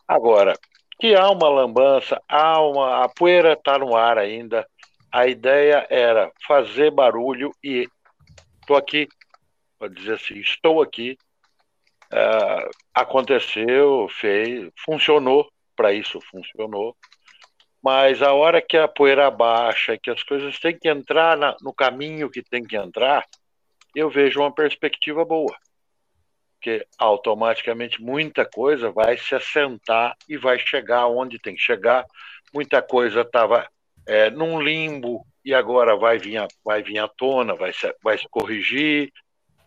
Agora, que há uma lambança, há uma, a poeira está no ar ainda, a ideia era fazer barulho e estou aqui, pode dizer assim, estou aqui. Uh, aconteceu, fez, funcionou, para isso funcionou. Mas a hora que a poeira baixa, que as coisas têm que entrar na, no caminho que tem que entrar, eu vejo uma perspectiva boa. Porque automaticamente muita coisa vai se assentar e vai chegar onde tem que chegar. Muita coisa estava é, num limbo e agora vai vir, a, vai vir à tona, vai se, vai se corrigir,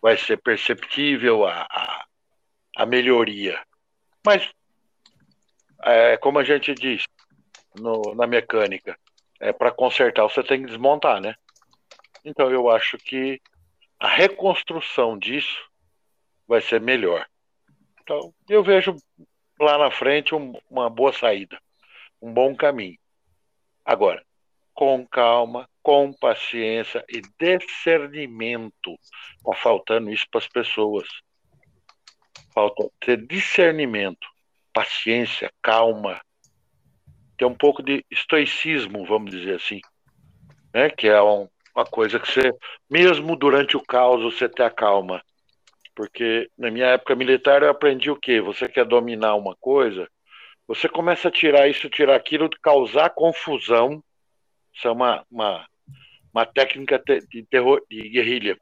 vai ser perceptível a, a, a melhoria. Mas, é, como a gente diz no, na mecânica, é para consertar você tem que desmontar, né? Então eu acho que a reconstrução disso vai ser melhor. Então eu vejo lá na frente um, uma boa saída, um bom caminho. Agora, com calma, com paciência e discernimento. Está faltando isso para as pessoas. Falta ter discernimento, paciência, calma, ter um pouco de estoicismo, vamos dizer assim, né? que é um, uma coisa que você, mesmo durante o caos, você ter a calma. Porque na minha época militar eu aprendi o quê? Você quer dominar uma coisa, você começa a tirar isso, tirar aquilo, causar confusão isso é uma, uma, uma técnica de, terror, de guerrilha.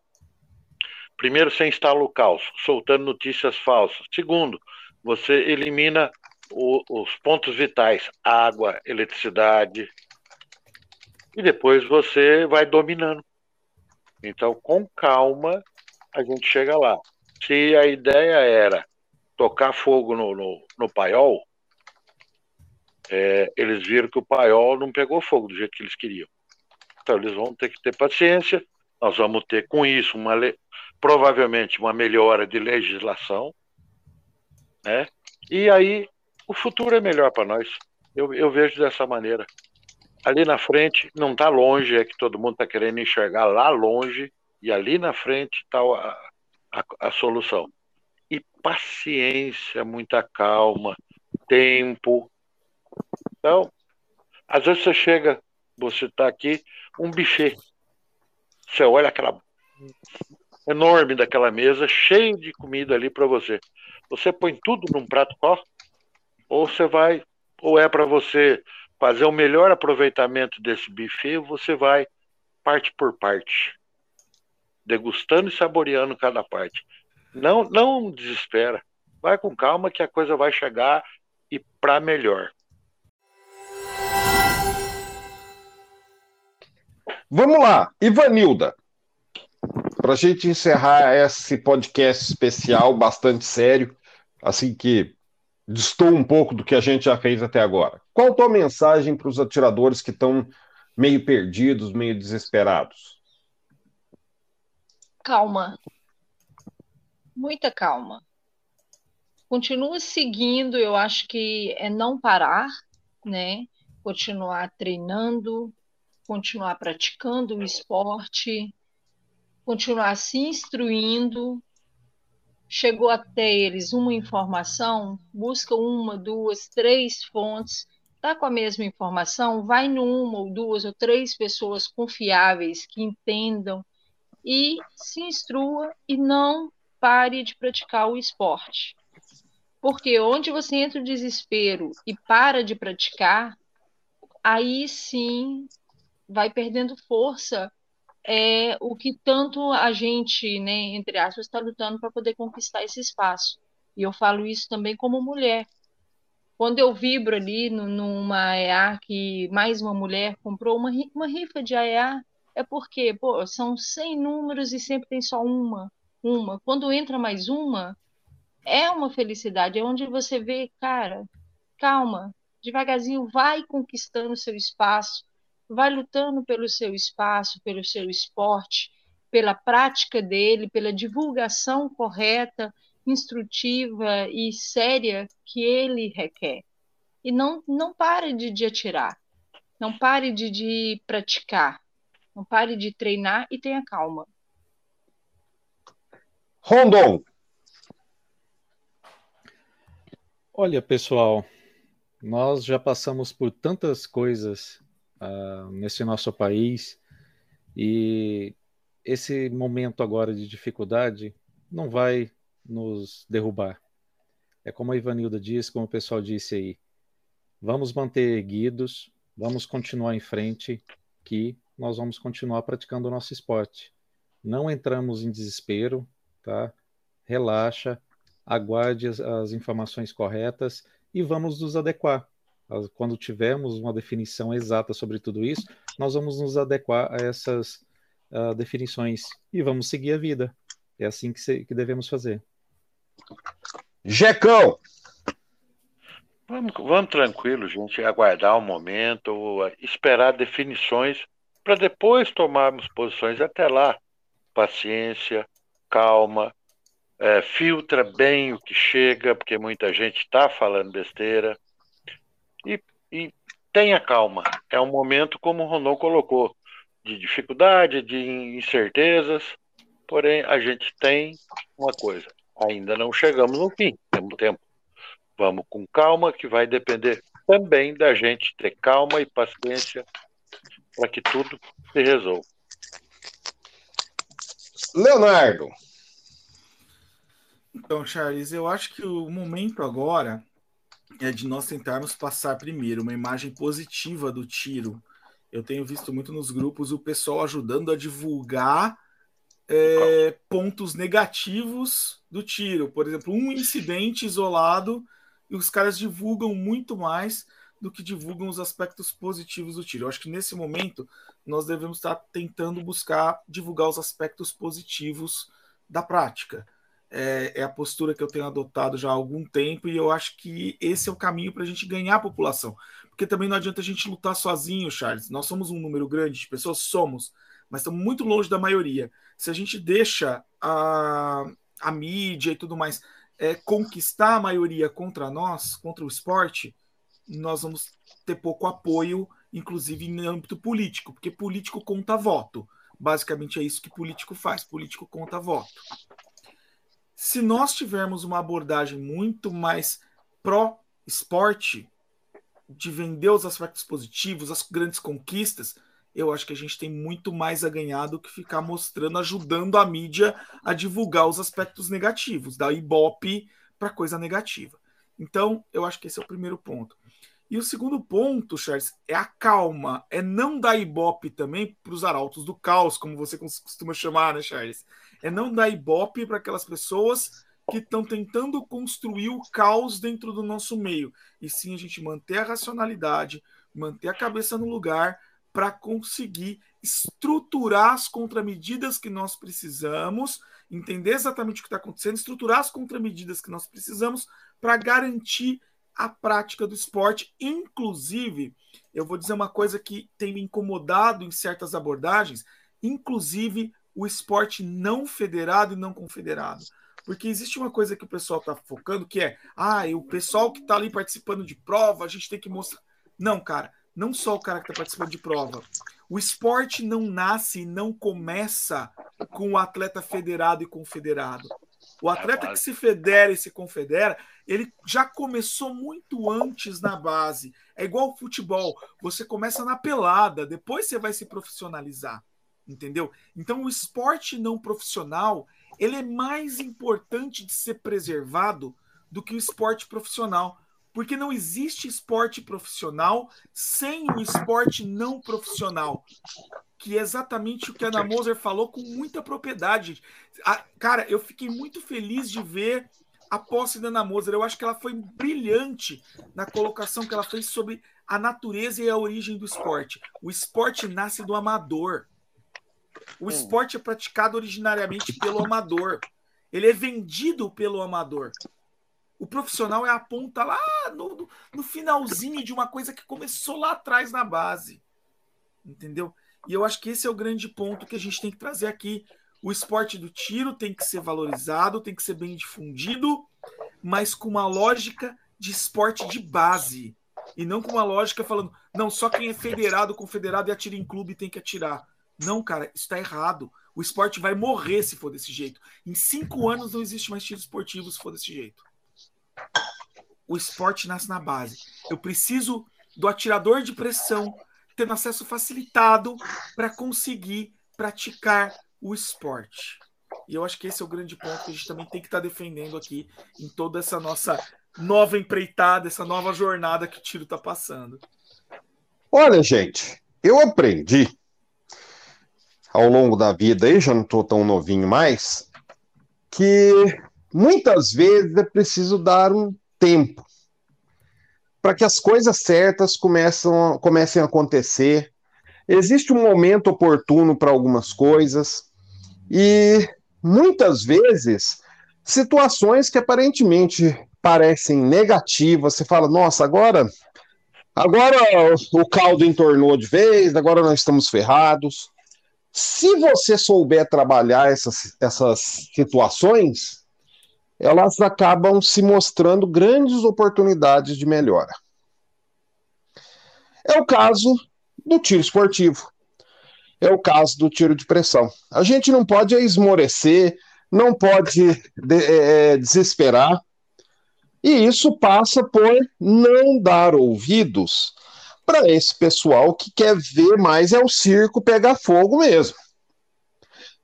Primeiro, você instala o caos, soltando notícias falsas. Segundo, você elimina o, os pontos vitais, água, eletricidade. E depois você vai dominando. Então, com calma, a gente chega lá. Se a ideia era tocar fogo no, no, no paiol, é, eles viram que o paiol não pegou fogo do jeito que eles queriam. Então eles vão ter que ter paciência. Nós vamos ter com isso uma provavelmente uma melhora de legislação, né? E aí o futuro é melhor para nós. Eu, eu vejo dessa maneira. Ali na frente não está longe, é que todo mundo está querendo enxergar lá longe e ali na frente está a, a, a solução. E paciência, muita calma, tempo, então, às vezes você chega, você está aqui, um buffet. Você olha aquela enorme daquela mesa, cheio de comida ali para você. Você põe tudo num prato só? Ou você vai, ou é para você fazer o melhor aproveitamento desse buffet, você vai parte por parte, degustando e saboreando cada parte. Não, não desespera. Vai com calma que a coisa vai chegar e para melhor. Vamos lá, Ivanilda. Para a gente encerrar esse podcast especial, bastante sério, assim que distou um pouco do que a gente já fez até agora. Qual a tua mensagem para os atiradores que estão meio perdidos, meio desesperados? Calma. Muita calma. Continua seguindo, eu acho que é não parar, né? Continuar treinando, continuar praticando o esporte, continuar se instruindo, chegou até eles uma informação, busca uma, duas, três fontes, está com a mesma informação, vai numa ou duas ou três pessoas confiáveis que entendam e se instrua e não pare de praticar o esporte. Porque onde você entra o desespero e para de praticar, aí sim vai perdendo força é o que tanto a gente, né, entre aspas, está lutando para poder conquistar esse espaço. E eu falo isso também como mulher. Quando eu vibro ali no, numa AEA que mais uma mulher comprou uma, uma rifa de AEA, é porque, pô, são 100 números e sempre tem só uma, uma. Quando entra mais uma, é uma felicidade, é onde você vê, cara, calma, devagarzinho vai conquistando seu espaço, vai lutando pelo seu espaço, pelo seu esporte, pela prática dele, pela divulgação correta, instrutiva e séria que ele requer. E não, não pare de, de atirar, não pare de, de praticar, não pare de treinar e tenha calma. Rondon. Olha, pessoal, nós já passamos por tantas coisas uh, nesse nosso país e esse momento agora de dificuldade não vai nos derrubar. É como a Ivanilda disse, como o pessoal disse aí, vamos manter erguidos, vamos continuar em frente, que nós vamos continuar praticando o nosso esporte. Não entramos em desespero, tá? Relaxa, aguarde as, as informações corretas e vamos nos adequar. Quando tivermos uma definição exata sobre tudo isso, nós vamos nos adequar a essas uh, definições e vamos seguir a vida. É assim que, se, que devemos fazer. Jecão! Vamos, vamos tranquilo, gente, aguardar o um momento, esperar definições para depois tomarmos posições. Até lá, paciência, calma, é, filtra bem o que chega, porque muita gente está falando besteira e, e tenha calma. É um momento, como o Rondon colocou, de dificuldade, de incertezas, porém a gente tem uma coisa: ainda não chegamos no fim, temos tempo. Vamos com calma, que vai depender também da gente ter calma e paciência para que tudo se resolva. Leonardo. Então, Charles, eu acho que o momento agora é de nós tentarmos passar primeiro uma imagem positiva do tiro. Eu tenho visto muito nos grupos o pessoal ajudando a divulgar é, pontos negativos do tiro. Por exemplo, um incidente isolado e os caras divulgam muito mais do que divulgam os aspectos positivos do tiro. Eu acho que nesse momento nós devemos estar tentando buscar divulgar os aspectos positivos da prática é, é, a postura que eu tenho adotado já há algum tempo, e eu acho que esse é o caminho para a gente ganhar a população. Porque também não adianta a gente lutar sozinho, Charles. Nós somos um número grande de pessoas, somos, mas estamos muito longe da maioria. Se a gente deixa a, a mídia e tudo mais é, conquistar a maioria contra nós, contra o esporte, nós vamos ter pouco apoio, inclusive em âmbito político, porque político conta voto. Basicamente é isso que político faz: político conta voto. Se nós tivermos uma abordagem muito mais pró-esporte, de vender os aspectos positivos, as grandes conquistas, eu acho que a gente tem muito mais a ganhar do que ficar mostrando, ajudando a mídia a divulgar os aspectos negativos, da Ibope para coisa negativa. Então, eu acho que esse é o primeiro ponto. E o segundo ponto, Charles, é a calma, é não dar ibope também para os arautos do caos, como você costuma chamar, né, Charles? É não dar ibope para aquelas pessoas que estão tentando construir o caos dentro do nosso meio. E sim a gente manter a racionalidade, manter a cabeça no lugar para conseguir estruturar as contramedidas que nós precisamos, entender exatamente o que está acontecendo, estruturar as contramedidas que nós precisamos para garantir a prática do esporte. Inclusive, eu vou dizer uma coisa que tem me incomodado em certas abordagens, inclusive o esporte não federado e não confederado. Porque existe uma coisa que o pessoal está focando, que é, ah, o pessoal que está ali participando de prova, a gente tem que mostrar. Não, cara, não só o cara que está participando de prova. O esporte não nasce e não começa com o atleta federado e confederado. O atleta que se federa e se confedera, ele já começou muito antes na base. É igual o futebol. Você começa na pelada, depois você vai se profissionalizar. Entendeu? Então o esporte não profissional, ele é mais importante de ser preservado do que o esporte profissional. Porque não existe esporte profissional sem o esporte não profissional. Que é exatamente o que a Ana Moser falou com muita propriedade. A, cara, eu fiquei muito feliz de ver a posse da Ana Moser. Eu acho que ela foi brilhante na colocação que ela fez sobre a natureza e a origem do esporte. O esporte nasce do amador. O esporte é praticado originariamente pelo amador. Ele é vendido pelo amador. O profissional é a ponta lá no, no finalzinho de uma coisa que começou lá atrás na base. Entendeu? E eu acho que esse é o grande ponto que a gente tem que trazer aqui. O esporte do tiro tem que ser valorizado, tem que ser bem difundido, mas com uma lógica de esporte de base. E não com uma lógica falando, não, só quem é federado, confederado e atira em clube tem que atirar. Não, cara, isso está errado. O esporte vai morrer se for desse jeito. Em cinco anos não existe mais tiro esportivo se for desse jeito. O esporte nasce na base. Eu preciso do atirador de pressão tendo acesso facilitado para conseguir praticar o esporte. E eu acho que esse é o grande ponto que a gente também tem que estar tá defendendo aqui em toda essa nossa nova empreitada, essa nova jornada que o tiro está passando. Olha, gente, eu aprendi ao longo da vida, aí já não estou tão novinho mais, que muitas vezes é preciso dar um tempo para que as coisas certas começam, comecem a acontecer. Existe um momento oportuno para algumas coisas e muitas vezes situações que aparentemente parecem negativas, você fala, nossa, agora agora o caldo entornou de vez, agora nós estamos ferrados. Se você souber trabalhar essas, essas situações, elas acabam se mostrando grandes oportunidades de melhora. É o caso do tiro esportivo. É o caso do tiro de pressão. A gente não pode esmorecer, não pode de, é, é desesperar. E isso passa por não dar ouvidos para esse pessoal que quer ver mais é o circo pegar fogo mesmo.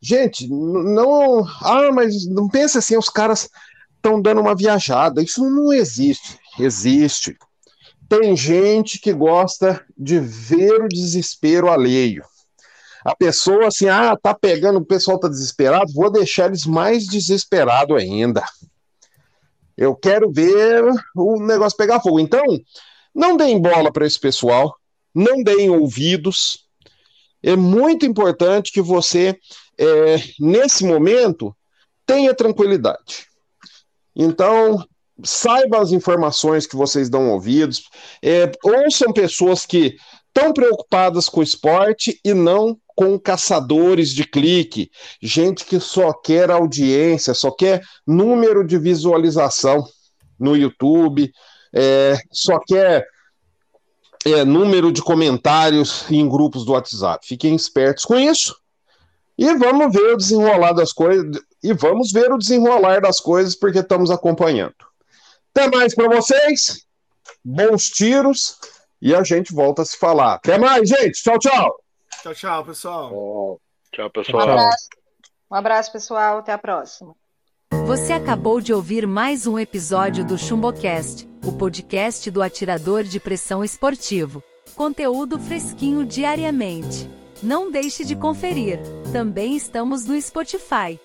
Gente, não. Ah, mas não pensa assim, os caras estão dando uma viajada. Isso não existe. Existe. Tem gente que gosta de ver o desespero alheio. A pessoa assim, ah, tá pegando, o pessoal tá desesperado, vou deixar eles mais desesperados ainda. Eu quero ver o negócio pegar fogo. Então, não deem bola para esse pessoal, não deem ouvidos. É muito importante que você, é, nesse momento, tenha tranquilidade. Então, saiba as informações que vocês dão ouvidos, é, ouçam pessoas que estão preocupadas com o esporte e não com caçadores de clique, gente que só quer audiência, só quer número de visualização no YouTube, é, só quer é, número de comentários em grupos do WhatsApp. Fiquem espertos com isso. E vamos ver o desenrolar das coisas. E vamos ver o desenrolar das coisas, porque estamos acompanhando. Até mais para vocês. Bons tiros. E a gente volta a se falar. Até mais, gente. Tchau, tchau. Tchau, tchau, pessoal. Tchau, pessoal. Um abraço. Um abraço, pessoal. Até a próxima. Você acabou de ouvir mais um episódio do Chumbocast o podcast do atirador de pressão esportivo. Conteúdo fresquinho diariamente. Não deixe de conferir. Também estamos no Spotify.